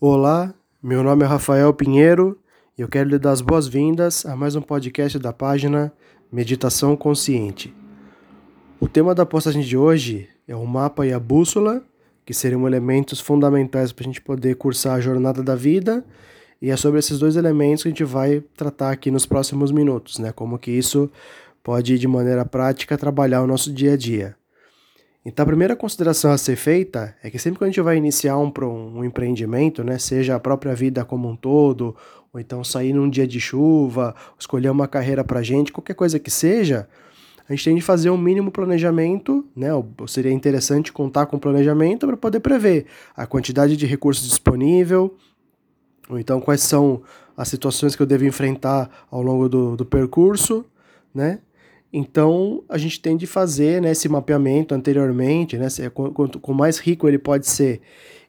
Olá, meu nome é Rafael Pinheiro e eu quero lhe dar as boas-vindas a mais um podcast da página Meditação Consciente. O tema da postagem de hoje é o mapa e a bússola, que seriam elementos fundamentais para a gente poder cursar a jornada da vida, e é sobre esses dois elementos que a gente vai tratar aqui nos próximos minutos, né? Como que isso pode, de maneira prática, trabalhar o nosso dia a dia. Então, a primeira consideração a ser feita é que sempre que a gente vai iniciar um, um empreendimento, né, seja a própria vida como um todo, ou então sair num dia de chuva, escolher uma carreira para gente, qualquer coisa que seja, a gente tem de fazer um mínimo planejamento, né? Seria interessante contar com planejamento para poder prever a quantidade de recursos disponível, ou então quais são as situações que eu devo enfrentar ao longo do, do percurso, né? Então, a gente tem de fazer né, esse mapeamento anteriormente, né, quanto, com mais rico ele pode ser,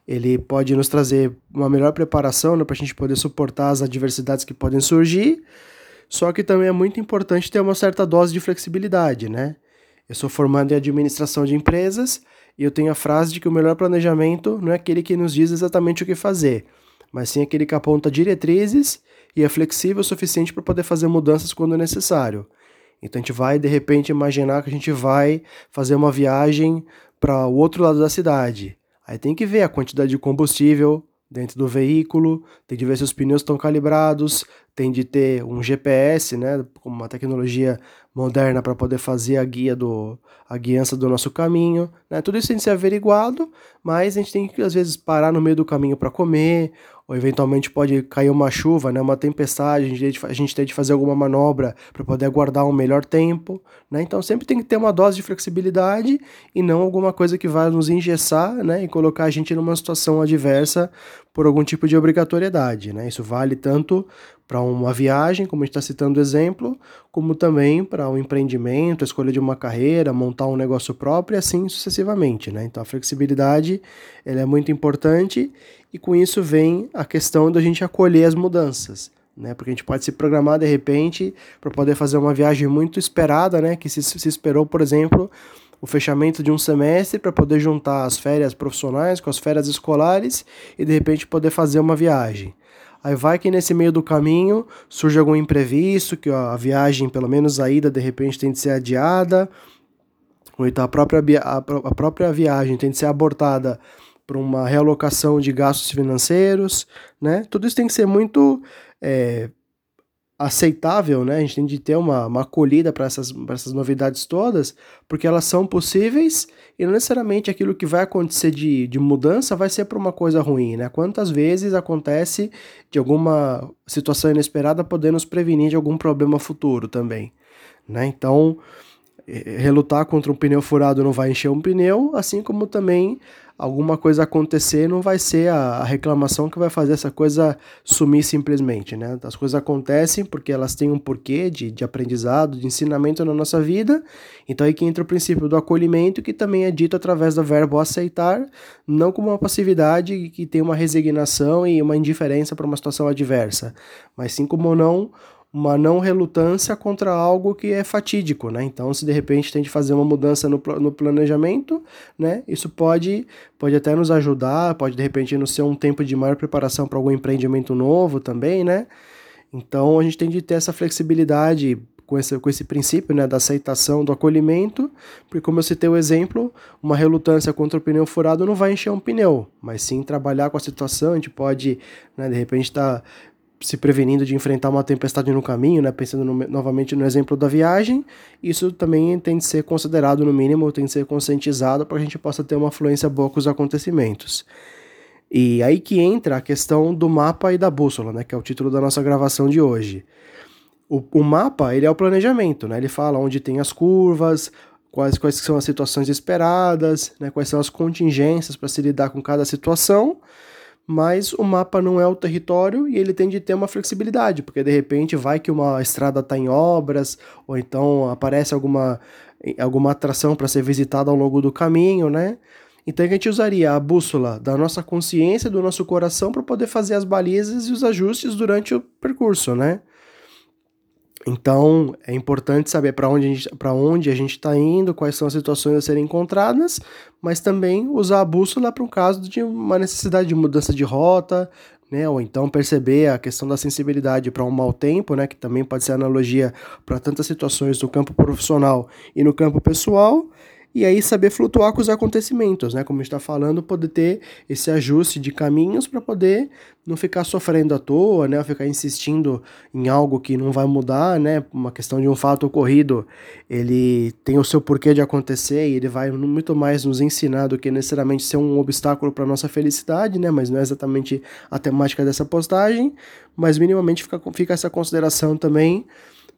ele pode nos trazer uma melhor preparação né, para a gente poder suportar as adversidades que podem surgir, só que também é muito importante ter uma certa dose de flexibilidade, né? Eu sou formado em administração de empresas e eu tenho a frase de que o melhor planejamento não é aquele que nos diz exatamente o que fazer, mas sim aquele que aponta diretrizes e é flexível o suficiente para poder fazer mudanças quando necessário. Então a gente vai de repente imaginar que a gente vai fazer uma viagem para o outro lado da cidade. Aí tem que ver a quantidade de combustível dentro do veículo, tem de ver se os pneus estão calibrados, tem de ter um GPS, né, uma tecnologia moderna para poder fazer a guia do a guiança do nosso caminho, né? Tudo isso tem que ser averiguado, mas a gente tem que às vezes parar no meio do caminho para comer, ou eventualmente pode cair uma chuva, né, uma tempestade, a gente, tem de fazer alguma manobra para poder aguardar um melhor tempo, né? Então sempre tem que ter uma dose de flexibilidade e não alguma coisa que vai nos engessar, né, e colocar a gente numa situação adversa por algum tipo de obrigatoriedade, né? Isso vale tanto para uma viagem, como a gente está citando o exemplo, como também para um empreendimento, a escolha de uma carreira, montar um negócio próprio e assim sucessivamente. Né? Então a flexibilidade ela é muito importante e com isso vem a questão da gente acolher as mudanças. Né? Porque a gente pode se programar de repente para poder fazer uma viagem muito esperada, né? que se, se esperou, por exemplo, o fechamento de um semestre para poder juntar as férias profissionais com as férias escolares e de repente poder fazer uma viagem. Aí vai que nesse meio do caminho surge algum imprevisto, que a viagem, pelo menos a ida, de repente tem de ser adiada, ou então a própria, a, própria viagem tem de ser abortada por uma realocação de gastos financeiros, né? Tudo isso tem que ser muito é, aceitável, né? A gente tem de ter uma, uma acolhida para essas, essas novidades todas, porque elas são possíveis e não necessariamente aquilo que vai acontecer de, de mudança vai ser para uma coisa ruim, né? Quantas vezes acontece de alguma situação inesperada poder nos prevenir de algum problema futuro também, né? Então, relutar contra um pneu furado não vai encher um pneu, assim como também alguma coisa acontecer, não vai ser a, a, reclamação que vai fazer essa coisa sumir simplesmente, né? As coisas acontecem porque elas têm um porquê de, de aprendizado, de ensinamento na nossa vida. Então aí que entra o princípio do acolhimento, que também é dito através do verbo aceitar, não como uma passividade que tem uma resignação e uma indiferença para uma situação adversa, mas sim como não uma não relutância contra algo que é fatídico, né? Então, se de repente tem de fazer uma mudança no, no planejamento, né? Isso pode, pode até nos ajudar, pode de repente não ser um tempo de maior preparação para algum empreendimento novo também, né? Então, a gente tem de ter essa flexibilidade com esse, com esse princípio né, da aceitação, do acolhimento, porque como eu citei o exemplo, uma relutância contra o pneu furado não vai encher um pneu, mas sim trabalhar com a situação, a gente pode, né, de repente, estar tá se prevenindo de enfrentar uma tempestade no caminho, né? pensando no, novamente no exemplo da viagem, isso também tem de ser considerado no mínimo, tem de ser conscientizado para a gente possa ter uma fluência boa com os acontecimentos. E aí que entra a questão do mapa e da bússola, né? que é o título da nossa gravação de hoje. O, o mapa ele é o planejamento, né? ele fala onde tem as curvas, quais, quais são as situações esperadas, né? quais são as contingências para se lidar com cada situação, mas o mapa não é o território e ele tem de ter uma flexibilidade, porque de repente vai que uma estrada está em obras, ou então aparece alguma, alguma atração para ser visitada ao longo do caminho, né? Então a gente usaria a bússola da nossa consciência, do nosso coração, para poder fazer as balizas e os ajustes durante o percurso, né? Então, é importante saber para onde, a gente, onde a gente está indo, quais são as situações a serem encontradas, mas também usar a bússola para um caso de uma necessidade de mudança de rota, né? Ou então perceber a questão da sensibilidade para um mau tempo, né? Que também pode ser analogia para tantas situações no campo profissional e no campo pessoal e aí saber flutuar com os acontecimentos, né? Como está falando, poder ter esse ajuste de caminhos para poder não ficar sofrendo à toa, né? Ficar insistindo em algo que não vai mudar, né? Uma questão de um fato ocorrido, ele tem o seu porquê de acontecer e ele vai muito mais nos ensinar do que necessariamente ser um obstáculo para nossa felicidade, né? Mas não é exatamente a temática dessa postagem, mas minimamente fica, fica essa consideração também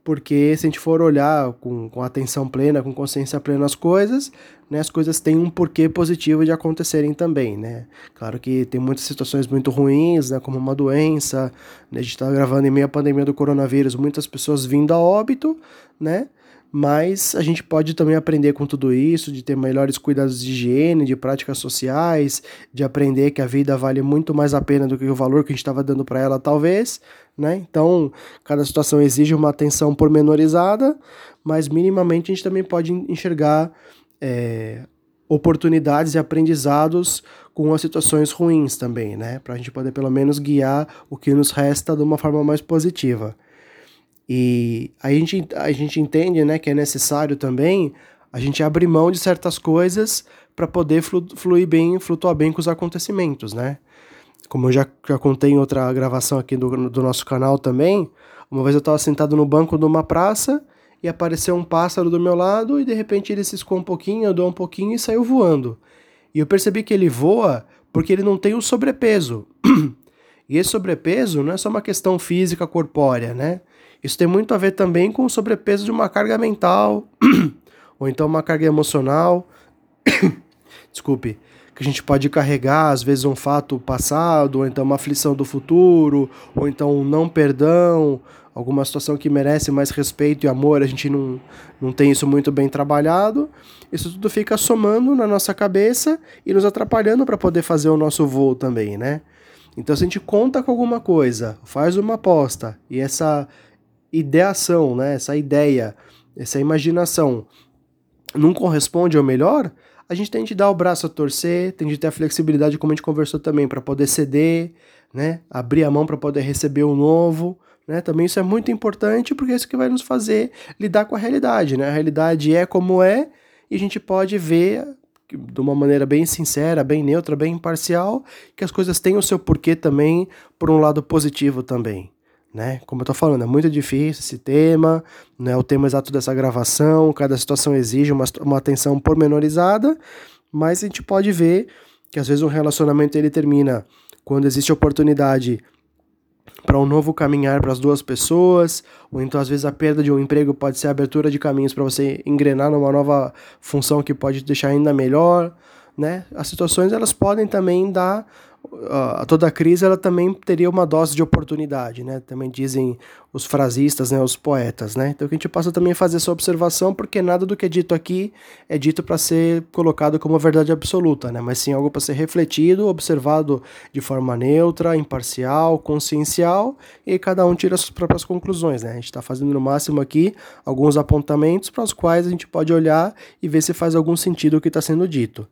porque se a gente for olhar com, com atenção plena, com consciência plena as coisas, né, as coisas têm um porquê positivo de acontecerem também, né? Claro que tem muitas situações muito ruins, né, como uma doença, né, a gente está gravando em meio à pandemia do coronavírus, muitas pessoas vindo a óbito, né? Mas a gente pode também aprender com tudo isso, de ter melhores cuidados de higiene, de práticas sociais, de aprender que a vida vale muito mais a pena do que o valor que a gente estava dando para ela, talvez, né? Então, cada situação exige uma atenção pormenorizada, mas minimamente a gente também pode enxergar é, oportunidades e aprendizados com as situações ruins também, né? Para a gente poder pelo menos guiar o que nos resta de uma forma mais positiva. E a gente, a gente entende né, que é necessário também a gente abrir mão de certas coisas para poder flu, fluir bem, flutuar bem com os acontecimentos, né? Como eu já, já contei em outra gravação aqui do, do nosso canal também, uma vez eu estava sentado no banco de uma praça e apareceu um pássaro do meu lado e de repente ele ciscou um pouquinho, andou um pouquinho e saiu voando. E eu percebi que ele voa porque ele não tem o sobrepeso. e esse sobrepeso não é só uma questão física corpórea, né? Isso tem muito a ver também com o sobrepeso de uma carga mental, ou então uma carga emocional. Desculpe. Que a gente pode carregar, às vezes, um fato passado, ou então uma aflição do futuro, ou então um não perdão, alguma situação que merece mais respeito e amor, a gente não, não tem isso muito bem trabalhado. Isso tudo fica somando na nossa cabeça e nos atrapalhando para poder fazer o nosso voo também, né? Então, se a gente conta com alguma coisa, faz uma aposta e essa ideação, né, essa ideia, essa imaginação não corresponde ao melhor, a gente tem de dar o braço a torcer, tem de ter a flexibilidade, como a gente conversou também, para poder ceder, né, abrir a mão para poder receber o novo. Né? Também isso é muito importante porque é isso que vai nos fazer lidar com a realidade. Né? A realidade é como é e a gente pode ver de uma maneira bem sincera, bem neutra, bem imparcial, que as coisas têm o seu porquê também, por um lado positivo também né? Como eu tô falando, é muito difícil esse tema, né? O tema exato dessa gravação, cada situação exige uma, uma atenção pormenorizada, mas a gente pode ver que às vezes um relacionamento ele termina quando existe oportunidade para um novo caminhar para as duas pessoas, ou então às vezes a perda de um emprego pode ser a abertura de caminhos para você engrenar numa nova função que pode te deixar ainda melhor, né? As situações elas podem também dar a toda crise ela também teria uma dose de oportunidade, né? Também dizem os frasistas, né, os poetas, né? Então que a gente possa também fazer essa observação, porque nada do que é dito aqui é dito para ser colocado como verdade absoluta, né? Mas sim algo para ser refletido, observado de forma neutra, imparcial, consciencial, e cada um tira as suas próprias conclusões, né? A gente está fazendo no máximo aqui alguns apontamentos para os quais a gente pode olhar e ver se faz algum sentido o que está sendo dito.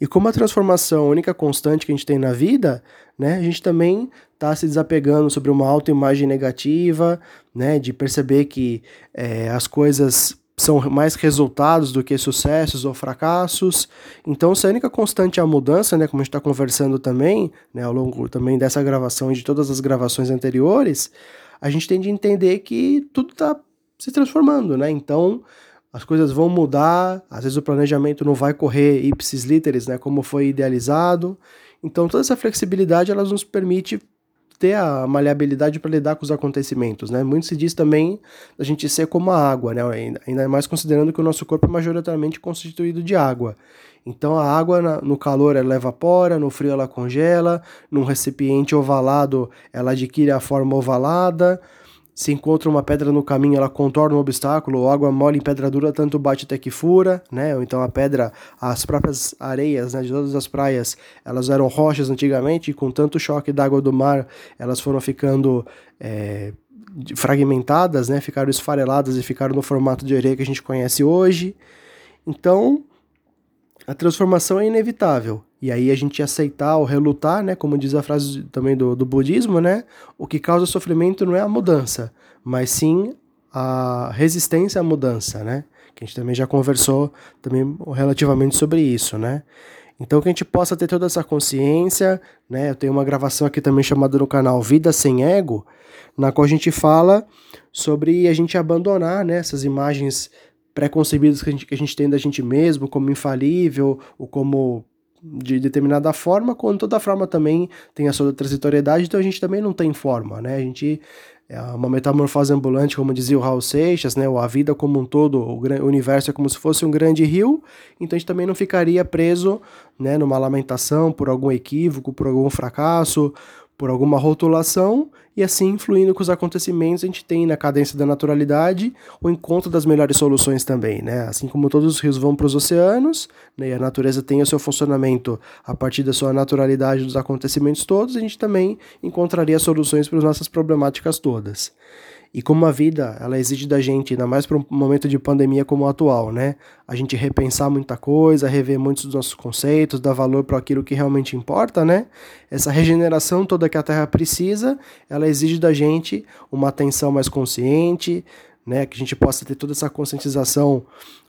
E como a transformação a única constante que a gente tem na vida, né, a gente também está se desapegando sobre uma autoimagem negativa, né, de perceber que é, as coisas são mais resultados do que sucessos ou fracassos. Então, se a única constante é a mudança, né, como a gente está conversando também, né, ao longo também dessa gravação e de todas as gravações anteriores, a gente tem de entender que tudo está se transformando, né? Então, as coisas vão mudar, às vezes o planejamento não vai correr ipsis literis, né, como foi idealizado. Então toda essa flexibilidade ela nos permite ter a maleabilidade para lidar com os acontecimentos, né? Muito se diz também a gente ser como a água, né? Ainda mais considerando que o nosso corpo é majoritariamente constituído de água. Então a água no calor ela evapora, no frio ela congela, num recipiente ovalado ela adquire a forma ovalada, se encontra uma pedra no caminho, ela contorna um obstáculo, ou água mole em pedra dura, tanto bate até que fura, né? Ou então a pedra, as próprias areias né, de todas as praias, elas eram rochas antigamente, e com tanto choque da água do mar, elas foram ficando é, fragmentadas, né? Ficaram esfareladas e ficaram no formato de areia que a gente conhece hoje. Então, a transformação é inevitável. E aí a gente aceitar ou relutar, né? Como diz a frase também do, do budismo, né? O que causa sofrimento não é a mudança, mas sim a resistência à mudança, né? Que a gente também já conversou também relativamente sobre isso, né? Então que a gente possa ter toda essa consciência, né? Eu tenho uma gravação aqui também chamada no canal Vida Sem Ego, na qual a gente fala sobre a gente abandonar né, essas imagens preconcebidas que a, gente, que a gente tem da gente mesmo, como infalível, ou como de determinada forma, quando toda forma também tem a sua transitoriedade, então a gente também não tem forma, né? A gente é uma metamorfose ambulante, como dizia o Raul Seixas, né? A vida como um todo, o universo é como se fosse um grande rio, então a gente também não ficaria preso, né, numa lamentação por algum equívoco, por algum fracasso, por alguma rotulação e assim influindo com os acontecimentos a gente tem na cadência da naturalidade o encontro das melhores soluções também, né? Assim como todos os rios vão para os oceanos, né, e a natureza tem o seu funcionamento a partir da sua naturalidade dos acontecimentos todos, a gente também encontraria soluções para as nossas problemáticas todas. E como a vida, ela exige da gente, ainda mais para um momento de pandemia como o atual, né? A gente repensar muita coisa, rever muitos dos nossos conceitos, dar valor para aquilo que realmente importa, né? Essa regeneração toda que a Terra precisa, ela exige da gente uma atenção mais consciente, né? Que a gente possa ter toda essa conscientização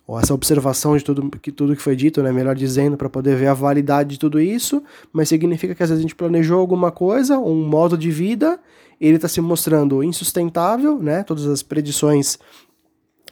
ou essa observação de tudo que, tudo que foi dito, né? Melhor dizendo, para poder ver a validade de tudo isso, mas significa que às vezes a gente planejou alguma coisa, um modo de vida, ele está se mostrando insustentável, né? Todas as predições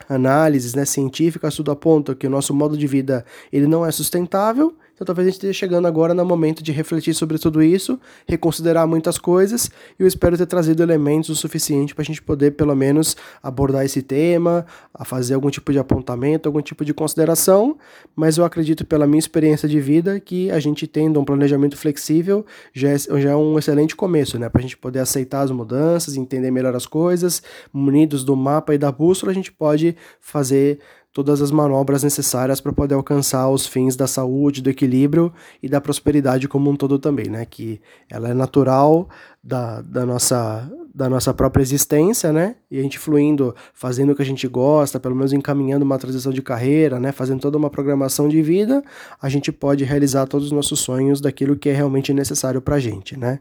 análises né, científicas tudo aponta que o nosso modo de vida ele não é sustentável então talvez a gente esteja chegando agora no momento de refletir sobre tudo isso, reconsiderar muitas coisas, e eu espero ter trazido elementos o suficiente para a gente poder, pelo menos, abordar esse tema, a fazer algum tipo de apontamento, algum tipo de consideração, mas eu acredito, pela minha experiência de vida, que a gente tendo um planejamento flexível já é, já é um excelente começo, né? Para a gente poder aceitar as mudanças, entender melhor as coisas, munidos do mapa e da bússola, a gente pode fazer todas as manobras necessárias para poder alcançar os fins da saúde, do equilíbrio e da prosperidade como um todo também, né? Que ela é natural da, da, nossa, da nossa própria existência, né? E a gente fluindo, fazendo o que a gente gosta, pelo menos encaminhando uma transição de carreira, né? Fazendo toda uma programação de vida, a gente pode realizar todos os nossos sonhos daquilo que é realmente necessário para a gente, né?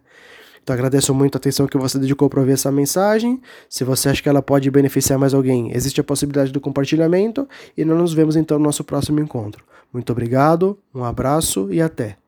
Então agradeço muito a atenção que você dedicou para ouvir essa mensagem. Se você acha que ela pode beneficiar mais alguém, existe a possibilidade do compartilhamento e nós nos vemos então no nosso próximo encontro. Muito obrigado, um abraço e até.